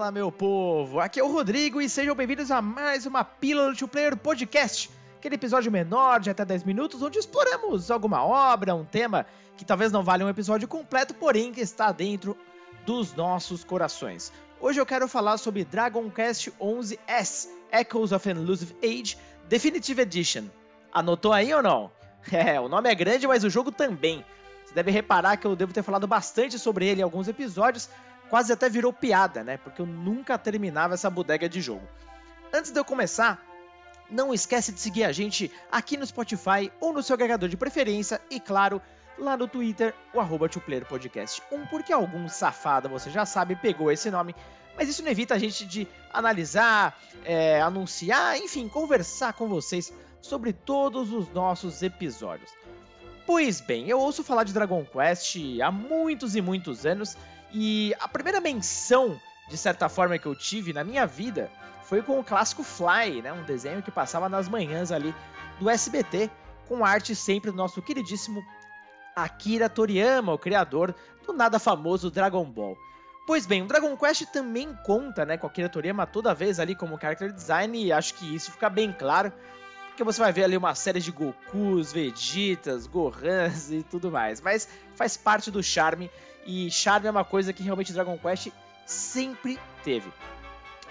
Fala, meu povo! Aqui é o Rodrigo e sejam bem-vindos a mais uma Pílula to Player Podcast. Aquele episódio menor de até 10 minutos onde exploramos alguma obra, um tema que talvez não valha um episódio completo, porém que está dentro dos nossos corações. Hoje eu quero falar sobre Dragon Quest 11S Echoes of an Elusive Age Definitive Edition. Anotou aí ou não? É, o nome é grande, mas o jogo também. Você deve reparar que eu devo ter falado bastante sobre ele em alguns episódios, quase até virou piada, né? Porque eu nunca terminava essa bodega de jogo. Antes de eu começar, não esquece de seguir a gente aqui no Spotify ou no seu agregador de preferência e, claro, lá no Twitter, o arroba Podcast 1, porque algum safado, você já sabe, pegou esse nome, mas isso não evita a gente de analisar, é, anunciar, enfim, conversar com vocês sobre todos os nossos episódios. Pois bem, eu ouço falar de Dragon Quest há muitos e muitos anos e a primeira menção, de certa forma, que eu tive na minha vida foi com o clássico Fly, né? Um desenho que passava nas manhãs ali do SBT, com arte sempre do nosso queridíssimo Akira Toriyama, o criador do nada famoso Dragon Ball. Pois bem, o Dragon Quest também conta né, com Akira Toriyama toda vez ali como character design, e acho que isso fica bem claro, porque você vai ver ali uma série de Gokus, Vegetas, Gohans e tudo mais. Mas faz parte do charme e charme é uma coisa que realmente Dragon Quest sempre teve.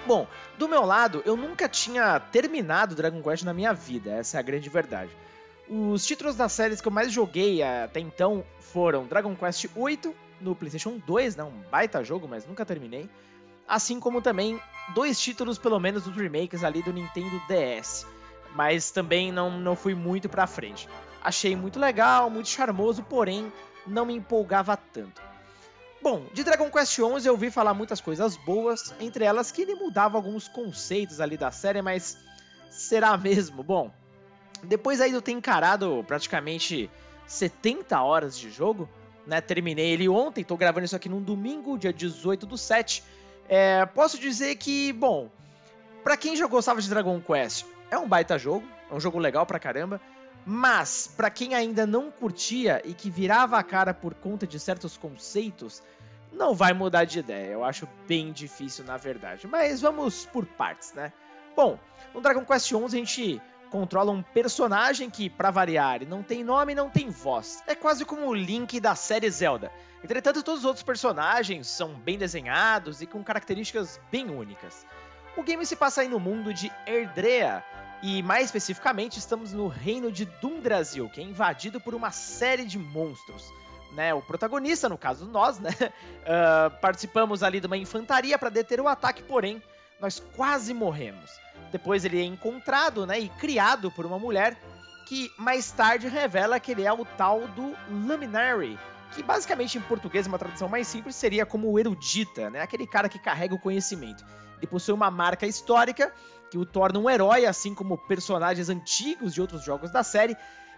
Bom, do meu lado, eu nunca tinha terminado Dragon Quest na minha vida, essa é a grande verdade. Os títulos das séries que eu mais joguei até então foram Dragon Quest VIII no PlayStation 2, né, um baita jogo, mas nunca terminei. Assim como também dois títulos, pelo menos, dos remakes ali do Nintendo DS. Mas também não, não fui muito pra frente. Achei muito legal, muito charmoso, porém não me empolgava tanto. Bom, de Dragon Quest XI eu ouvi falar muitas coisas boas, entre elas que ele mudava alguns conceitos ali da série, mas será mesmo? Bom, depois aí de eu ter encarado praticamente 70 horas de jogo, né? Terminei ele ontem, tô gravando isso aqui num domingo, dia 18 do 7. É, posso dizer que, bom, para quem já gostava de Dragon Quest, é um baita jogo, é um jogo legal pra caramba. Mas, para quem ainda não curtia e que virava a cara por conta de certos conceitos, não vai mudar de ideia. Eu acho bem difícil, na verdade. Mas vamos por partes, né? Bom, no Dragon Quest XI a gente controla um personagem que, para variar, não tem nome e não tem voz. É quase como o Link da série Zelda. Entretanto, todos os outros personagens são bem desenhados e com características bem únicas. O game se passa aí no mundo de Erdrea, e mais especificamente, estamos no reino de Dundrasil, que é invadido por uma série de monstros. Né, o protagonista, no caso nós, né, uh, participamos ali de uma infantaria para deter o ataque, porém, nós quase morremos. Depois ele é encontrado né, e criado por uma mulher que mais tarde revela que ele é o tal do Luminary, que basicamente em português, uma tradução mais simples, seria como o erudita, né, aquele cara que carrega o conhecimento. Ele possui uma marca histórica que o torna um herói, assim como personagens antigos de outros jogos da série,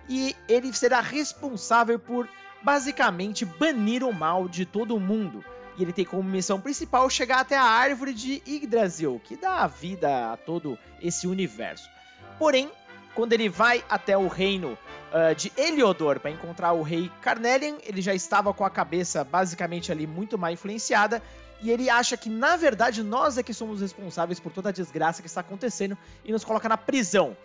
e ele será responsável por basicamente banir o mal de todo mundo. E ele tem como missão principal chegar até a árvore de Yggdrasil, que dá vida a todo esse universo. Porém, quando ele vai até o reino uh, de Heliodor para encontrar o rei Carnelian, ele já estava com a cabeça basicamente ali muito mal influenciada e ele acha que na verdade nós é que somos responsáveis por toda a desgraça que está acontecendo e nos coloca na prisão.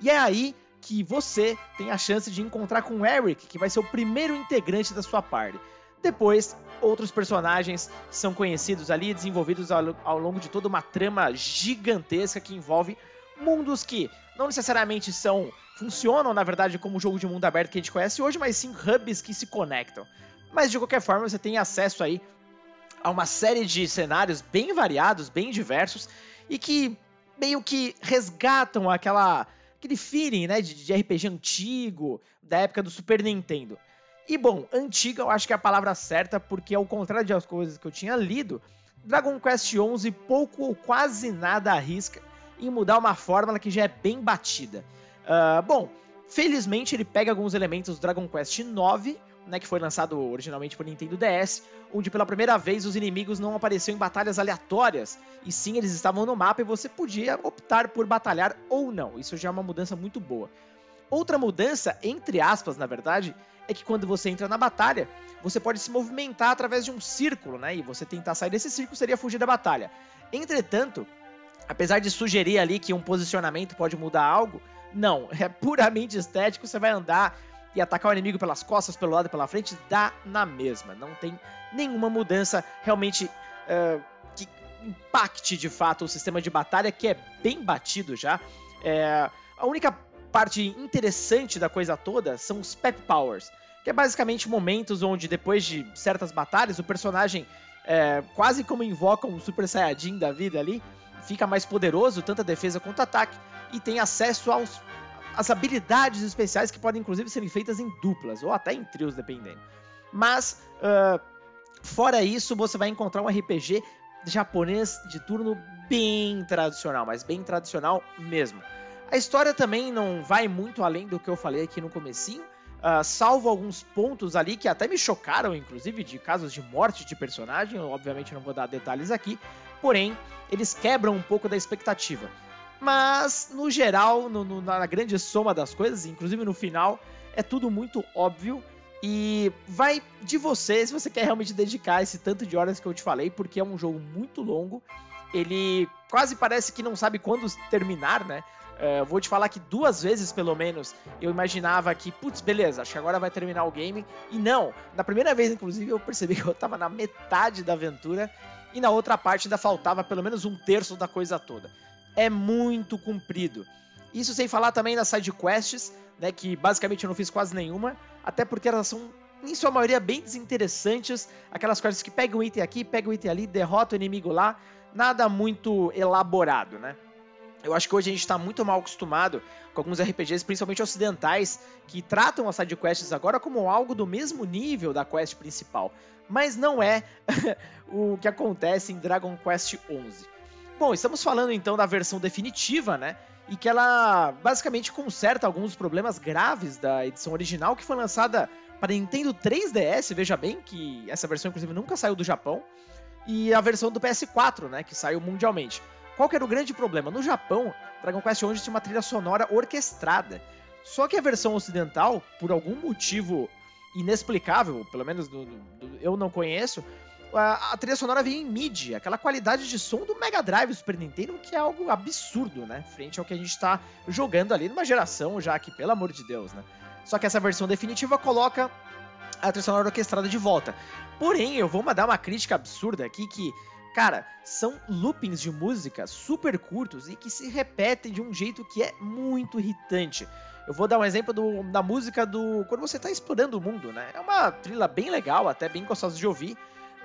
E é aí que você tem a chance de encontrar com o Eric, que vai ser o primeiro integrante da sua party. Depois, outros personagens são conhecidos ali, desenvolvidos ao, ao longo de toda uma trama gigantesca que envolve mundos que não necessariamente são funcionam, na verdade, como o jogo de mundo aberto que a gente conhece hoje, mas sim hubs que se conectam. Mas de qualquer forma, você tem acesso aí a uma série de cenários bem variados, bem diversos e que meio que resgatam aquela aquele feeling, né, de, de RPG antigo, da época do Super Nintendo. E bom, antiga eu acho que é a palavra certa, porque ao contrário das coisas que eu tinha lido, Dragon Quest XI pouco ou quase nada arrisca em mudar uma fórmula que já é bem batida. Uh, bom, felizmente ele pega alguns elementos do Dragon Quest IX, né, que foi lançado originalmente por Nintendo DS, onde pela primeira vez os inimigos não apareciam em batalhas aleatórias, e sim eles estavam no mapa e você podia optar por batalhar ou não. Isso já é uma mudança muito boa. Outra mudança, entre aspas, na verdade, é que quando você entra na batalha, você pode se movimentar através de um círculo, né? E você tentar sair desse círculo seria fugir da batalha. Entretanto, apesar de sugerir ali que um posicionamento pode mudar algo, não, é puramente estético, você vai andar e atacar o inimigo pelas costas, pelo lado e pela frente, dá na mesma. Não tem nenhuma mudança realmente uh, que impacte de fato o sistema de batalha, que é bem batido já. É, a única parte interessante da coisa toda são os Pep Powers, que é basicamente momentos onde, depois de certas batalhas, o personagem é, quase como invoca um Super Saiyajin da vida ali, fica mais poderoso, tanto a defesa quanto o ataque, e tem acesso aos as habilidades especiais que podem inclusive serem feitas em duplas ou até em trios, dependendo. Mas uh, fora isso, você vai encontrar um RPG japonês de turno bem tradicional, mas bem tradicional mesmo. A história também não vai muito além do que eu falei aqui no comecinho, uh, salvo alguns pontos ali que até me chocaram, inclusive de casos de morte de personagem, eu obviamente não vou dar detalhes aqui, porém eles quebram um pouco da expectativa. Mas, no geral, no, no, na grande soma das coisas, inclusive no final, é tudo muito óbvio. E vai de você se você quer realmente dedicar esse tanto de horas que eu te falei, porque é um jogo muito longo. Ele quase parece que não sabe quando terminar, né? Uh, vou te falar que duas vezes, pelo menos, eu imaginava que, putz, beleza, acho que agora vai terminar o game. E não, na primeira vez, inclusive, eu percebi que eu tava na metade da aventura e na outra parte ainda faltava pelo menos um terço da coisa toda é muito comprido. Isso sem falar também das side quests, né, que basicamente eu não fiz quase nenhuma, até porque elas são em sua maioria bem desinteressantes, aquelas quests que pegam um item aqui, pegam um item ali, derrota o inimigo lá, nada muito elaborado, né? Eu acho que hoje a gente está muito mal acostumado com alguns RPGs, principalmente ocidentais, que tratam as sidequests agora como algo do mesmo nível da quest principal. Mas não é o que acontece em Dragon Quest XI. Bom, estamos falando então da versão definitiva, né? E que ela basicamente conserta alguns problemas graves da edição original que foi lançada para Nintendo 3DS, veja bem que essa versão inclusive nunca saiu do Japão, e a versão do PS4, né, que saiu mundialmente. Qual que era o grande problema? No Japão, Dragon Quest XI tinha uma trilha sonora orquestrada. Só que a versão ocidental, por algum motivo inexplicável, pelo menos do, do, eu não conheço, a, trilha sonora vinha em MIDI, aquela qualidade de som do Mega Drive Super Nintendo, que é algo absurdo, né? Frente ao que a gente está jogando ali numa geração já que, pelo amor de Deus, né? Só que essa versão definitiva coloca a trilha sonora orquestrada de volta. Porém, eu vou mandar uma crítica absurda aqui que, cara, são loopings de música super curtos e que se repetem de um jeito que é muito irritante. Eu vou dar um exemplo do, da música do. Quando você está explorando o mundo, né? É uma trilha bem legal, até bem gostosa de ouvir.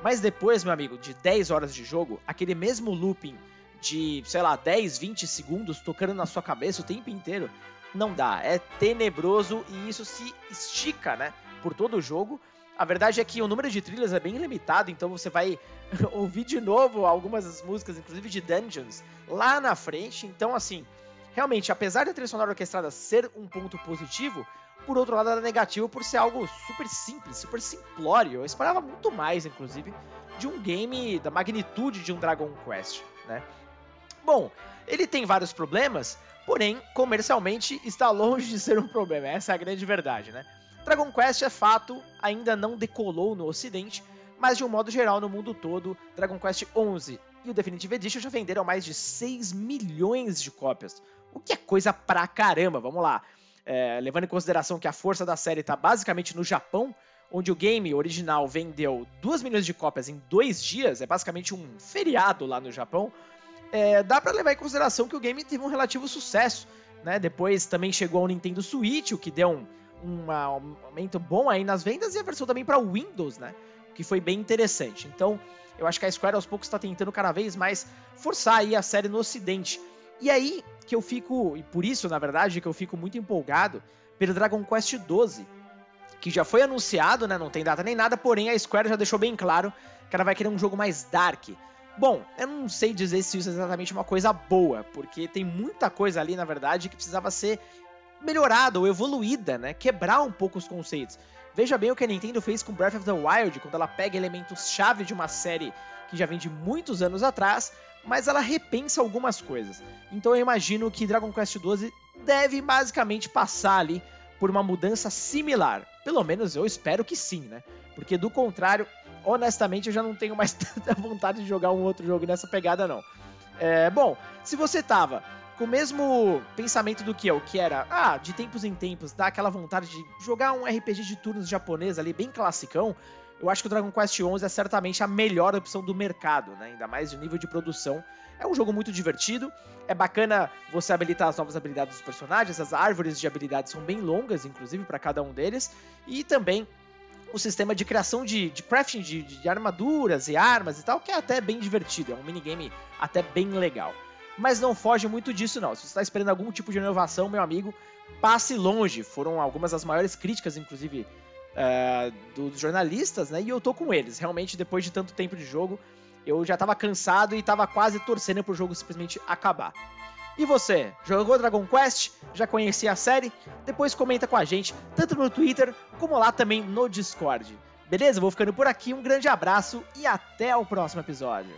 Mas depois, meu amigo, de 10 horas de jogo, aquele mesmo looping de, sei lá, 10, 20 segundos tocando na sua cabeça o tempo inteiro, não dá. É tenebroso e isso se estica, né, por todo o jogo. A verdade é que o número de trilhas é bem limitado, então você vai ouvir de novo algumas das músicas, inclusive de Dungeons, lá na frente. Então, assim, realmente, apesar da trilha sonora orquestrada ser um ponto positivo, por outro lado, era negativo por ser algo super simples, super simplório. Eu esperava muito mais, inclusive, de um game da magnitude de um Dragon Quest, né? Bom, ele tem vários problemas, porém, comercialmente está longe de ser um problema. Essa é a grande verdade, né? Dragon Quest é fato, ainda não decolou no ocidente, mas de um modo geral no mundo todo, Dragon Quest 11 e o Definitive Edition já venderam mais de 6 milhões de cópias, o que é coisa pra caramba, vamos lá é, levando em consideração que a força da série está basicamente no Japão, onde o game original vendeu 2 milhões de cópias em dois dias, é basicamente um feriado lá no Japão, é, dá para levar em consideração que o game teve um relativo sucesso. Né? Depois também chegou ao Nintendo Switch, o que deu um, um aumento bom aí nas vendas, e a versão também para Windows, né? que foi bem interessante. Então, eu acho que a Square aos poucos está tentando cada vez mais forçar aí a série no ocidente. E aí que eu fico, e por isso, na verdade, que eu fico muito empolgado pelo Dragon Quest XII, que já foi anunciado, né? Não tem data nem nada, porém a Square já deixou bem claro que ela vai querer um jogo mais dark. Bom, eu não sei dizer se isso é exatamente uma coisa boa, porque tem muita coisa ali, na verdade, que precisava ser melhorada ou evoluída, né? Quebrar um pouco os conceitos. Veja bem o que a Nintendo fez com Breath of the Wild, quando ela pega elementos-chave de uma série que já vem de muitos anos atrás mas ela repensa algumas coisas. Então eu imagino que Dragon Quest XII deve basicamente passar ali por uma mudança similar. Pelo menos eu espero que sim, né? Porque do contrário, honestamente eu já não tenho mais tanta vontade de jogar um outro jogo nessa pegada, não. É, bom, se você tava com o mesmo pensamento do que eu, que era, ah, de tempos em tempos, dá aquela vontade de jogar um RPG de turnos japonês ali, bem classicão, eu acho que o Dragon Quest XI é certamente a melhor opção do mercado, né? ainda mais de nível de produção. É um jogo muito divertido, é bacana você habilitar as novas habilidades dos personagens, as árvores de habilidades são bem longas, inclusive, para cada um deles, e também o sistema de criação de, de crafting de, de, armaduras e armas e tal, que é até bem divertido, é um minigame até bem legal. Mas não foge muito disso, não. Se você está esperando algum tipo de inovação, meu amigo, passe longe. Foram algumas das maiores críticas, inclusive, uh, dos jornalistas, né? E eu tô com eles. Realmente, depois de tanto tempo de jogo, eu já tava cansado e tava quase torcendo pro jogo simplesmente acabar. E você, jogou Dragon Quest? Já conhecia a série? Depois comenta com a gente, tanto no Twitter como lá também no Discord. Beleza? Vou ficando por aqui, um grande abraço e até o próximo episódio.